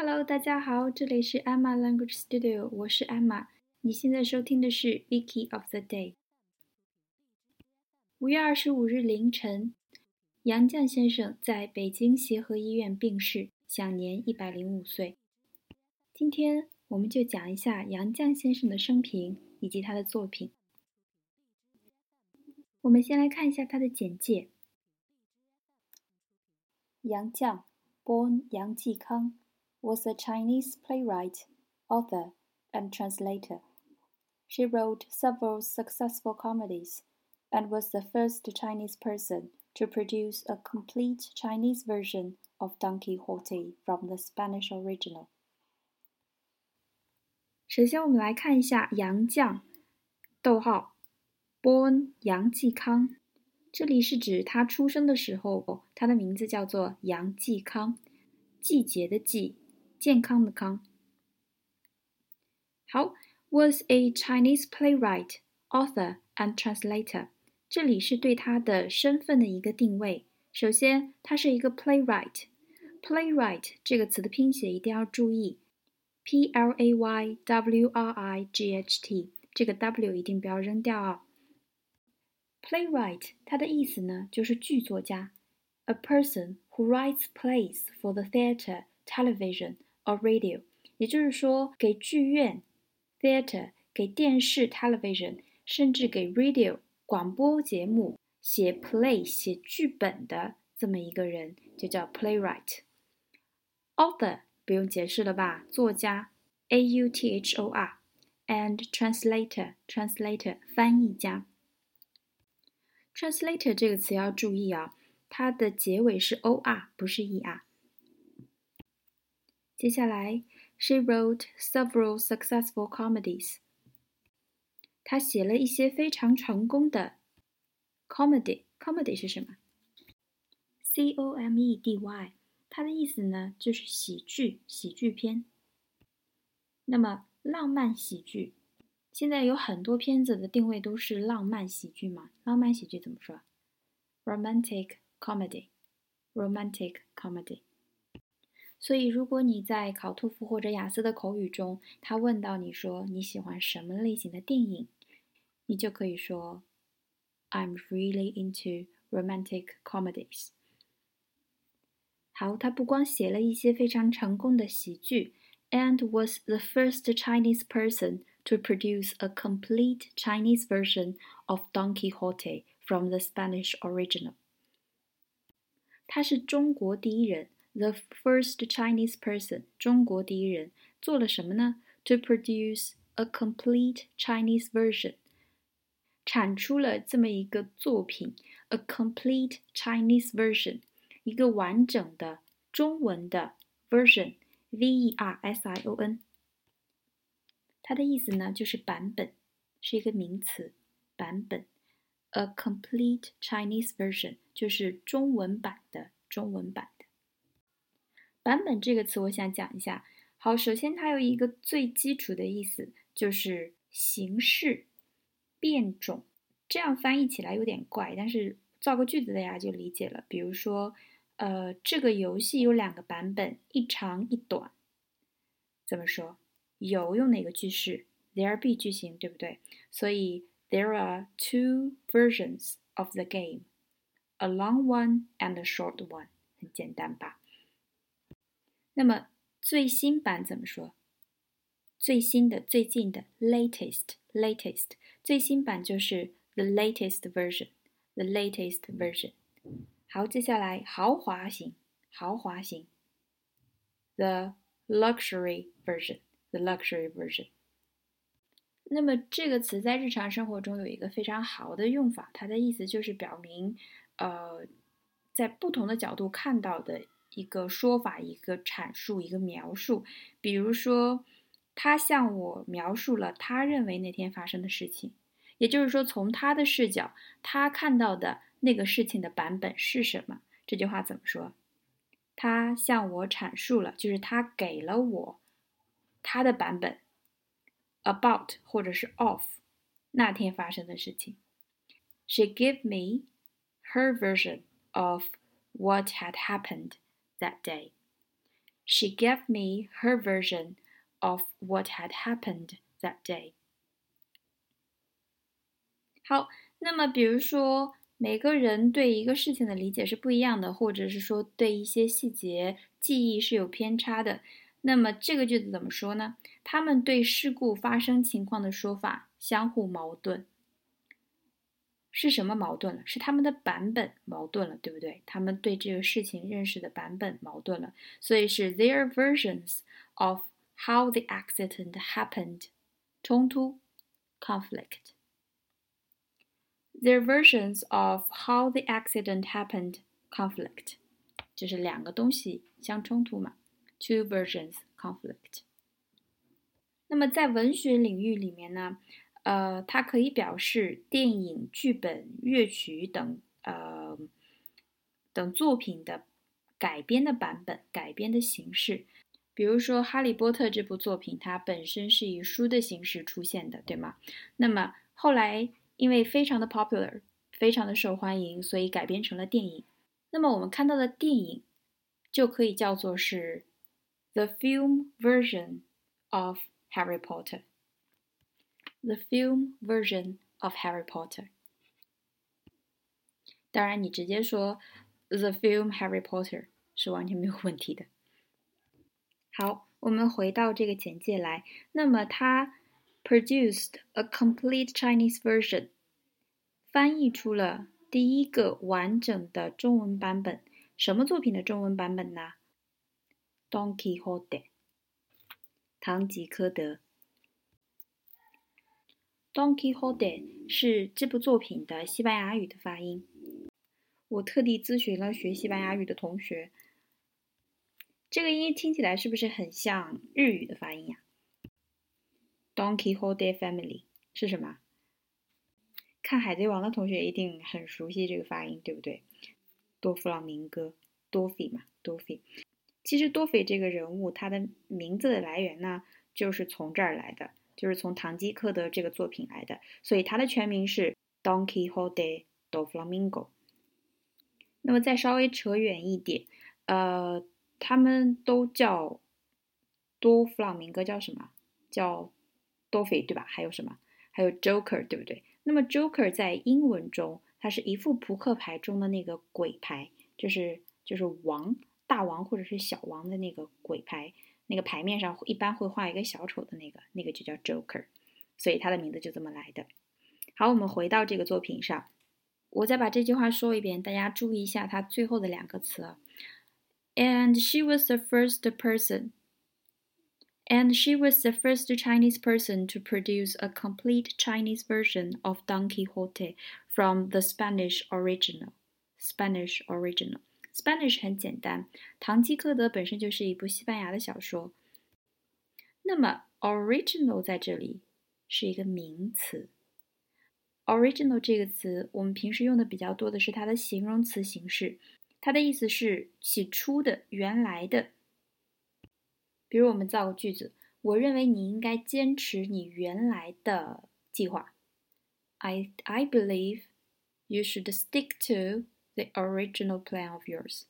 Hello，大家好，这里是 Emma Language Studio，我是 Emma。你现在收听的是 Vicky of the Day。五月二十五日凌晨，杨绛先生在北京协和医院病逝，享年一百零五岁。今天我们就讲一下杨绛先生的生平以及他的作品。我们先来看一下他的简介。杨绛，born 杨继康。was a Chinese playwright, author, and translator. She wrote several successful comedies and was the first Chinese person to produce a complete Chinese version of Don Quixote from the Spanish original. 首先，我们来看一下杨绛，逗号，born 杨继康，这里是指他出生的时候，他的名字叫做杨继康，季节的季， 健康的康。好，was a Chinese playwright, author and translator。这里是对他的身份的一个定位。首先，他是一个 playwright。playwright 这个词的拼写一定要注意，p l a y w r i g h t，这个 w 一定不要扔掉啊。playwright 它的意思呢，就是剧作家，a person who writes plays for the theatre, television or radio，也就是说，给剧院 theater，给电视 television，甚至给 radio 广播节目写 play 写剧本的这么一个人，就叫 playwright。author 不用解释了吧，作家 a u t h o r，and translator translator 翻译家。translator 这个词要注意啊，它的结尾是 o r，不是 e r。接下来，she wrote several successful comedies。她写了一些非常成功的 comedy。comedy 是什么？c o m e d y。它的意思呢，就是喜剧、喜剧片。那么，浪漫喜剧，现在有很多片子的定位都是浪漫喜剧嘛？浪漫喜剧怎么说？romantic comedy。romantic comedy。所以，如果你在考托福或者雅思的口语中，他问到你说你喜欢什么类型的电影，你就可以说，I'm really into romantic comedies。好，他不光写了一些非常成功的喜剧，and was the first Chinese person to produce a complete Chinese version of Don Quixote from the Spanish original。他是中国第一人。 the first Chinese person，中国第一人做了什么呢？To produce a complete Chinese version，产出了这么一个作品，a complete Chinese version，一个完整的中文的 version，v e r s i o n。它的意思呢，就是版本，是一个名词，版本。A complete Chinese version 就是中文版的中文版。 版本这个词，我想讲一下。好，首先它有一个最基础的意思，就是形式、变种。这样翻译起来有点怪，但是造个句子大家就理解了。比如说，呃，这个游戏有两个版本，一长一短。怎么说？有用哪个句式？There be 句型，对不对？所以 There are two versions of the game, a long one and a short one。很简单吧？那么最新版怎么说？最新的、最近的，latest，latest，最新版就是 the latest version，the latest version。好，接下来豪华型，豪华型，the luxury version，the luxury version。那么这个词在日常生活中有一个非常好的用法，它的意思就是表明，呃，在不同的角度看到的。一个说法，一个阐述，一个描述。比如说，他向我描述了他认为那天发生的事情，也就是说，从他的视角，他看到的那个事情的版本是什么？这句话怎么说？他向我阐述了，就是他给了我他的版本，about 或者是 of 那天发生的事情。She gave me her version of what had happened. That day. She gave me her version of what had happened that day. 好，那么比如说，每个人对一个事情的理解是不一样的，或者是说对一些细节记忆是有偏差的。那么这个句子怎么说呢？他们对事故发生情况的说法相互矛盾。是什么矛盾了？是他们的版本矛盾了，对不对？他们对这个事情认识的版本矛盾了，所以是 their versions of how the accident happened 冲突 conflict。Their versions of how the accident happened conflict，就是两个东西相冲突嘛，two versions conflict。那么在文学领域里面呢？ 呃，它可以表示电影、剧本、乐曲等呃等作品的改编的版本、改编的形式。比如说《哈利波特》这部作品，它本身是以书的形式出现的，对吗？那么后来因为非常的 popular，非常的受欢迎，所以改编成了电影。那么我们看到的电影就可以叫做是 the film version of Harry Potter。The film version of Harry Potter。当然，你直接说 The film Harry Potter 是完全没有问题的。好，我们回到这个简介来。那么，他 produced a complete Chinese version，翻译出了第一个完整的中文版本。什么作品的中文版本呢？Don Quixote，堂吉诃德。Don Quixote 是这部作品的西班牙语的发音。我特地咨询了学西班牙语的同学，这个音听起来是不是很像日语的发音呀？Don Quixote family 是什么？看《海贼王》的同学一定很熟悉这个发音，对不对？多弗朗明哥，多菲嘛，多菲。其实多菲这个人物，他的名字的来源呢，就是从这儿来的。就是从《唐吉诃德》这个作品来的，所以它的全名是 Don Quixote do Flamingo。那么再稍微扯远一点，呃，他们都叫多弗朗明哥，叫什么？叫多菲，对吧？还有什么？还有 Joker，对不对？那么 Joker 在英文中，它是一副扑克牌中的那个鬼牌，就是就是王、大王或者是小王的那个鬼牌。那个牌面上一般会画一个小丑的那个，那个就叫 Joker，所以他的名字就这么来的。好，我们回到这个作品上，我再把这句话说一遍，大家注意一下它最后的两个词。And she was the first person. And she was the first Chinese person to produce a complete Chinese version of Don Quixote from the Spanish original. Spanish original. Spanish 很简单，《堂吉诃德》本身就是一部西班牙的小说。那么，original 在这里是一个名词。original 这个词，我们平时用的比较多的是它的形容词形式，它的意思是起初的、原来的。比如，我们造个句子：我认为你应该坚持你原来的计划。I I believe you should stick to. The original plan of yours。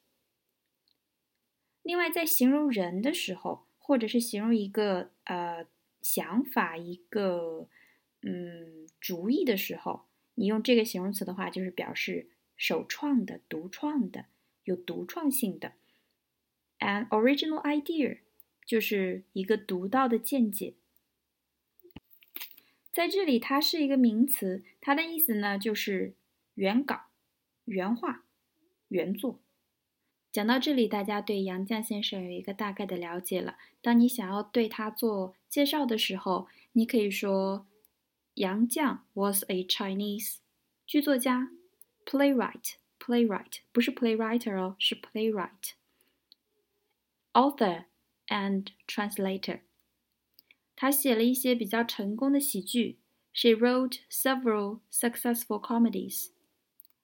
另外，在形容人的时候，或者是形容一个呃想法、一个嗯主意的时候，你用这个形容词的话，就是表示首创的、独创的、有独创性的。An original idea 就是一个独到的见解。在这里，它是一个名词，它的意思呢就是原稿。原话、原作。讲到这里，大家对杨绛先生有一个大概的了解了。当你想要对他做介绍的时候，你可以说杨绛 was a Chinese 剧作家，playwright，playwright 不是 playwriter 哦，是 playwright，author and translator。他写了一些比较成功的喜剧。She wrote several successful comedies。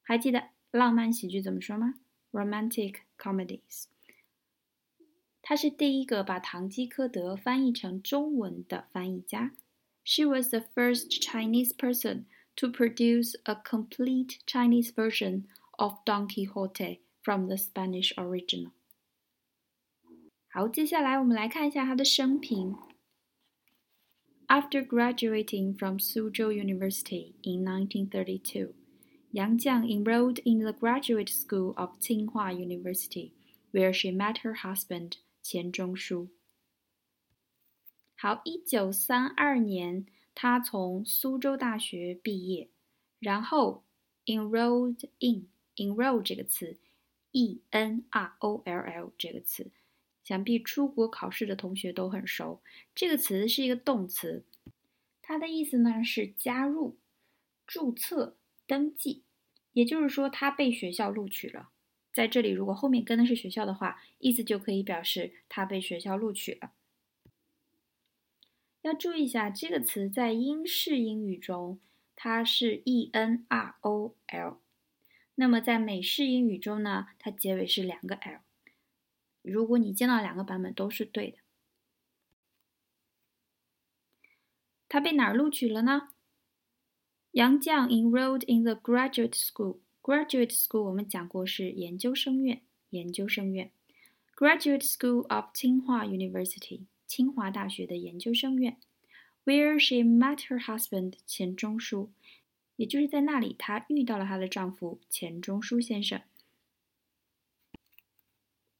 还记得浪漫喜剧怎么说吗？Romantic comedies。他是第一个把《堂吉诃德》翻译成中文的翻译家。She was the first Chinese person to produce a complete Chinese version of Don Quixote from the Spanish original. 好，接下来我们来看一下他的生平。After graduating from Suzhou University in 1932, Yang Jiang enrolled in the graduate school of Tsinghua University, where she met her husband Qian Zhongshu. 好，一九三二年，他从苏州大学毕业，然后 enrolled in enroll 这个词，e n r o l l 这个词。想必出国考试的同学都很熟。这个词是一个动词，它的意思呢是加入、注册、登记。也就是说，他被学校录取了。在这里，如果后面跟的是学校的话，意思就可以表示他被学校录取了。要注意一下，这个词在英式英语中它是 e n r o l，那么在美式英语中呢，它结尾是两个 l。如果你见到两个版本都是对的，他被哪儿录取了呢？杨绛 enrolled in the graduate school. Graduate school 我们讲过是研究生院，研究生院。Graduate School of Tsinghua University，清华大学的研究生院，where she met her husband 钱钟书，也就是在那里她遇到了她的丈夫钱钟书先生。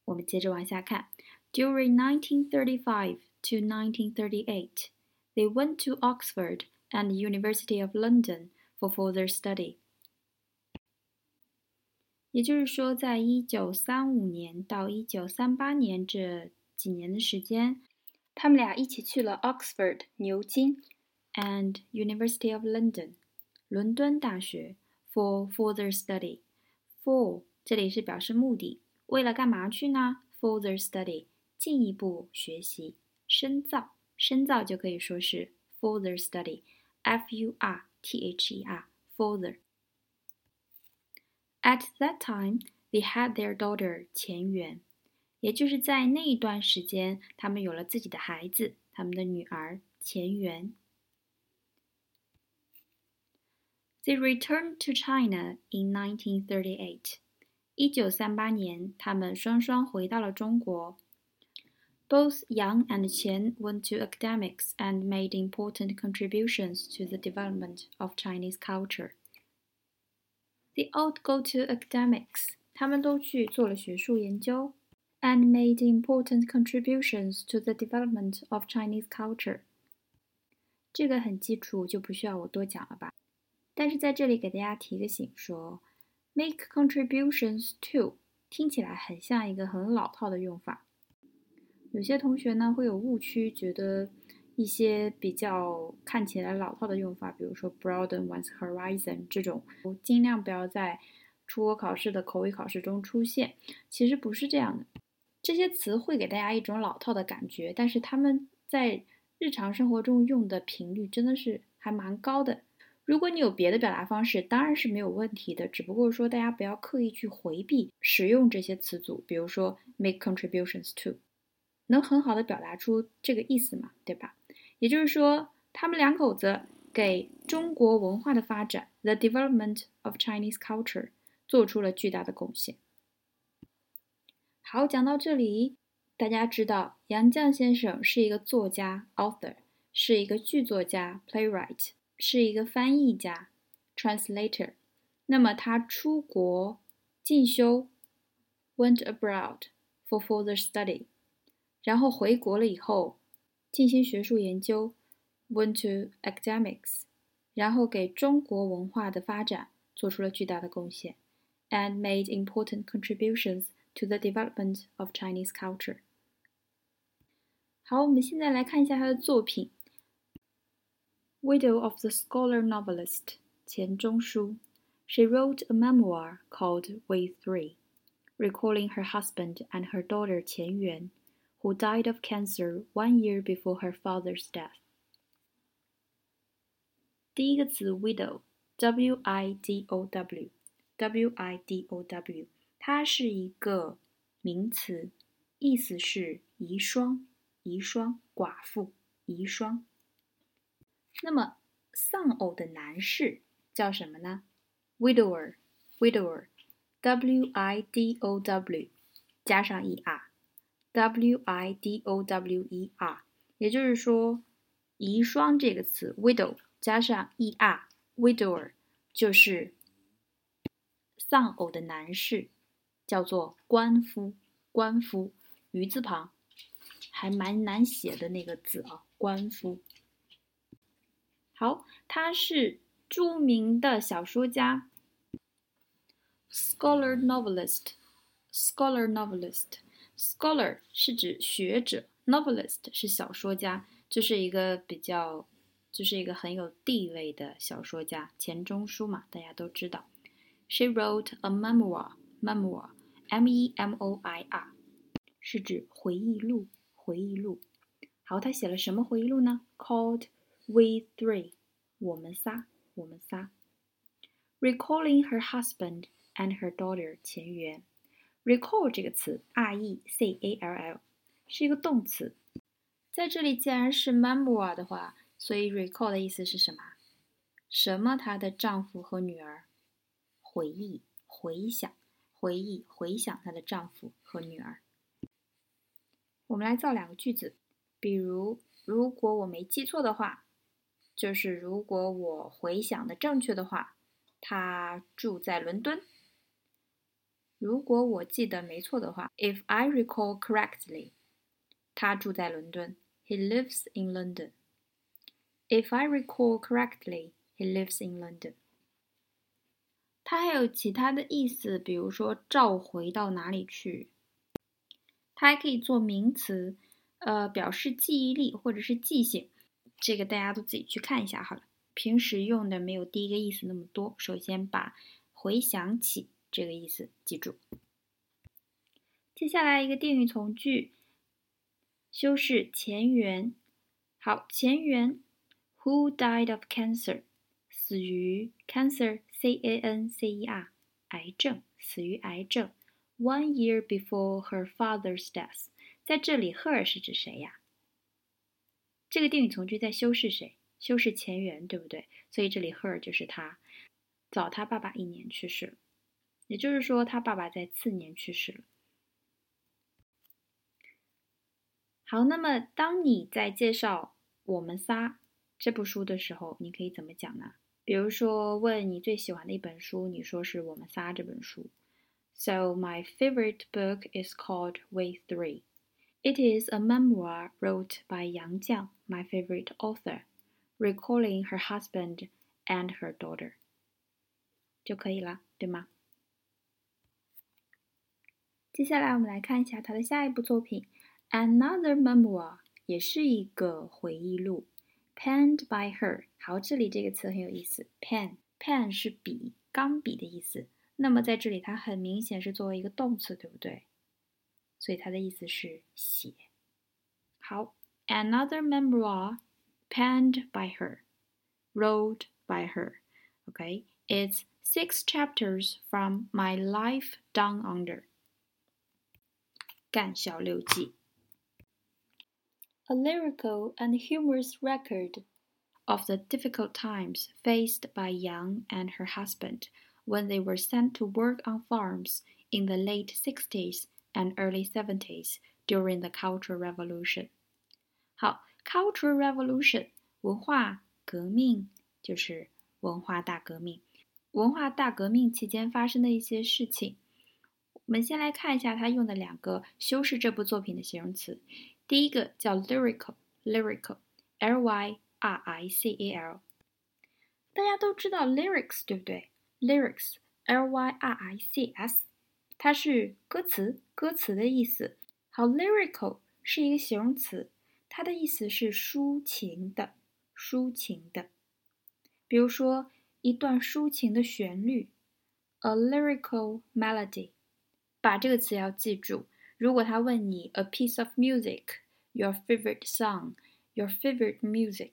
我们接着往下看。During 1935 to 1938, they went to Oxford and University of London for further study. 也就是说，在一九三五年到一九三八年这几年的时间，他们俩一起去了 Oxford 牛津 and University of London 伦敦大学 for further study. For 这里是表示目的。为了干嘛去呢？Further study，进一步学习、深造。深造就可以说是 further study study，f u r t h e r，further。At that time, they had their daughter 钱媛，也就是在那一段时间，他们有了自己的孩子，他们的女儿钱媛。They returned to China in 1938. 一九三八年，他们双双回到了中国。 Both Yang and Qian went to academics and made important contributions to the development of Chinese culture. They all go to academics，他们都去做了学术研究，and made important contributions to the development of Chinese culture。这个很基础，就不需要我多讲了吧。但是在这里给大家提个醒，说。Make contributions to 听起来很像一个很老套的用法， 有些同学呢会有误区，觉得一些比较看起来老套的用法，比如说 broaden one's horizon 这种，尽量不要在出国考试的口语考试中出现。其实不是这样的，这些词会给大家一种老套的感觉，但是他们在日常生活中用的频率真的是还蛮高的。如果你有别的表达方式，当然是没有问题的。只不过说，大家不要刻意去回避使用这些词组，比如说 make contributions to，能很好的表达出这个意思嘛，对吧？也就是说，他们两口子给中国文化的发展 the development of Chinese culture 做出了巨大的贡献。好，讲到这里，大家知道杨绛先生是一个作家 author，是一个剧作家 playwright。是一个翻译家，translator。那么他出国进修，went abroad for further study。然后回国了以后，进行学术研究，went to academics。然后给中国文化的发展做出了巨大的贡献，and made important contributions to the development of Chinese culture。好，我们现在来看一下他的作品。widow of the scholar novelist Qian Zhongshu, she wrote a memoir called We Three, recalling her husband and her daughter Qian Yuan, who died of cancer one year before her father's death. 第一个词 widow，w i d o w，w i d o w，它是一个名词，意思是遗孀、遗孀、寡妇、遗孀。那么丧偶的男士叫什么呢？widower，widower，w i d o w 加上 e r， W i d o w e r，也就是说，遗孀这个词 widow 加上 e r，widower 就是丧偶的男士，叫做官夫。官夫，鱼字旁，还蛮难写的那个字啊，官夫。好，他是著名的小说家，scholar novelist，scholar novelist Scholar 是指学者，novelist 是小说家，就是一个比较，就是一个很有地位的小说家，钱钟书嘛，大家都知道。She wrote a memoir，memoir，M-E-M-O-I-R，是指回忆录，回忆录。好，他写了什么回忆录呢？Called We Three，我们仨，我们仨。Recalling her husband and her daughter，钱媛。Recall 这个词，R-E-C-A-L-L，是一个动词。在这里，既然是 memoir 的话，所以 recall 的意思是什么？什么？她的丈夫和女儿回忆、回想、回忆、回想她的丈夫和女儿。我们来造两个句子，比如，如果我没记错的话。就是如果我回想的正确的话，她住在伦敦。如果我记得没错的话，If I recall correctly，他住在伦敦。He lives in London. If I recall correctly, he lives in London. 它还有其他的意思，比如说召回到哪里去。它还可以做名词，呃，表示记忆力或者是记性。这个大家都自己去看一下好了。平时用的没有第一个意思那么多。首先把回想起这个意思记住。接下来一个定语从句，修饰前缘。好，前缘，Who died of cancer？死于 cancer，C-A-N-C-E-R，癌症，死于癌症。One year before her father's death，在这里，her 是指谁呀？这个定语从句在修饰谁？修饰前缘，对不对？所以这里 her 就是他，早他爸爸一年去世了，也就是说他爸爸在次年去世了。好，那么当你在介绍我们仨这部书的时候，你可以怎么讲呢？比如说问你最喜欢的一本书，你说是我们仨这本书。So my favorite book is called We Three. It is a memoir wrote by Yang Jiang, my favorite author, recalling her husband and her daughter. 就可以了，对吗？接下来我们来看一下他的下一部作品《Another Memoir》，也是一个回忆录，penned by her。好，这里这个词很有意思，pen，pen 是笔，钢笔的意思。那么在这里，它很明显是作为一个动词，对不对？所以它的意思是写。好，another memoir penned by her, wrote by her. Okay, it's six chapters from my life down under. 干校六记. A lyrical and humorous record of the difficult times faced by Yang and her husband when they were sent to work on farms in the late 60s and early 70s during the Cultural Revolution. 好，Cultural Revolution 文化革命就是文化大革命。文化大革命期间发生的一些事情， 我们先来看一下他用的两个修饰这部作品的形容词。第一个叫 lyrical，lyrical，l y r i c a l。大家都知道 lyrics 对不对？lyrics，l y r i c s。它是歌词，歌词的意思。好，lyrical 是一个形容词，它的意思是抒情的，抒情的。比如说一段抒情的旋律，a lyrical melody。把这个词要记住。如果他问你 a piece of music，your favorite song，your favorite music，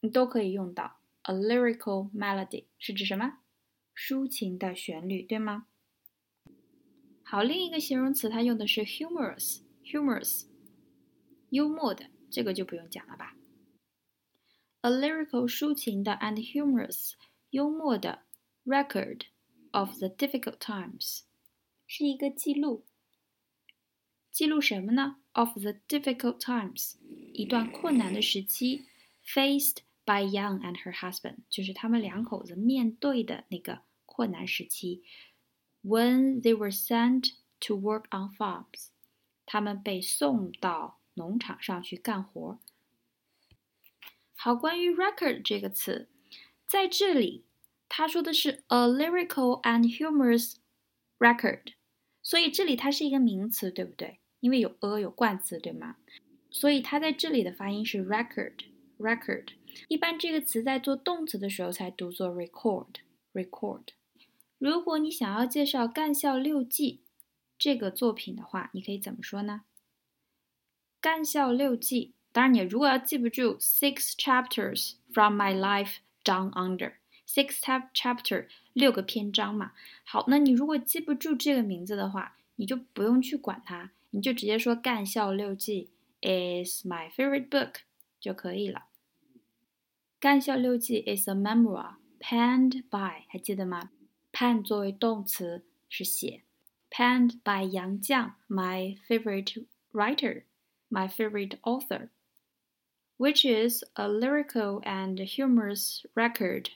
你都可以用到 a lyrical melody，是指什么？抒情的旋律，对吗？好，另一个形容词它用的是 humorous，humorous，幽默的，这个就不用讲了吧。A lyrical 抒情的 and humorous 幽默的 record of the difficult times 是一个记录。 记录什么呢？Of the difficult times，一段困难的时期，faced by Young and her husband，就是他们两口子面对的那个困难时期。When they were sent to work on farms，他们被送到农场上去干活。好，关于 record 这个词，在这里他说的是 a lyrical and humorous record， 所以这里它是一个名词，对不对？因为有 a 有冠词，对吗？所以它在这里的发音是 record，record。一般这个词在做动词的时候才读作 record，record。如果你想要介绍《干校六记》这个作品的话，你可以怎么说呢？《干校六记》，当然你如果要记不住 six chapters from my life down under under，six chapter 六个篇章嘛。好，那你如果记不住这个名字的话，你就不用去管它。你就直接说《干校六记》is my favorite book 就可以了。《干校六记》is a memoir penned by，还记得吗？pen 作为动词是写，penned by 杨绛，my favorite writer，my favorite author，which is a lyrical and humorous record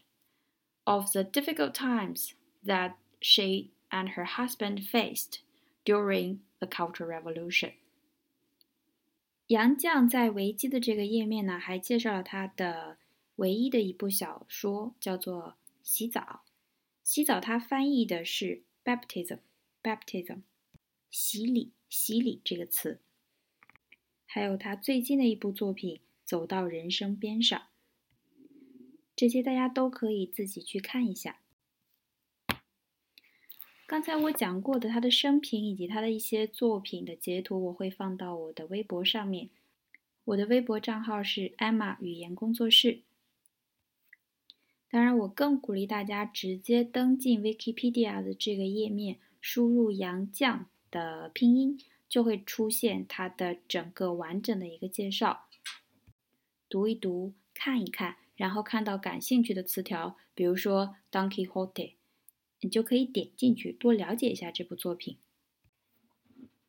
of the difficult times that she and her husband faced during The Cultural Revolution。杨绛在维基的这个页面呢，还介绍了他的唯一的一部小说，叫做《洗澡》。洗澡，他翻译的是 baptism，baptism，洗礼，洗礼这个词。还有他最近的一部作品《走到人生边上》， 这些大家都可以自己去看一下。刚才我讲过的他的生平以及他的一些作品的截图，我会放到我的微博上面。我的微博账号是 Emma 语言工作室。当然，我更鼓励大家直接登进 Wikipedia 的这个页面，输入杨绛的拼音，就会出现他的整个完整的一个介绍，读一读，看一看，然后看到感兴趣的词条，比如说 Don Quixote。你就可以点进去多了解一下这部作品。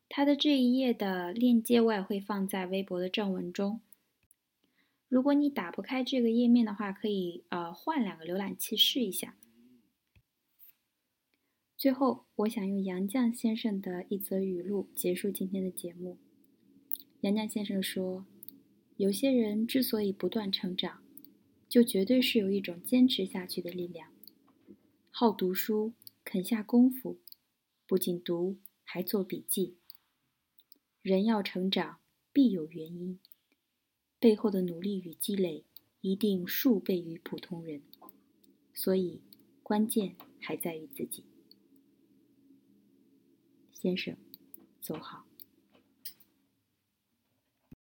它的这一页的链接我也会放在微博的正文中。如果你打不开这个页面的话，可以呃换两个浏览器试一下。最后，我想用杨绛先生的一则语录结束今天的节目。杨绛先生说：“有些人之所以不断成长，就绝对是有一种坚持下去的力量。”好读书，肯下功夫，不仅读，还做笔记。人要成长，必有原因，背后的努力与积累，一定数倍于普通人。所以，关键还在于自己。先生，走好。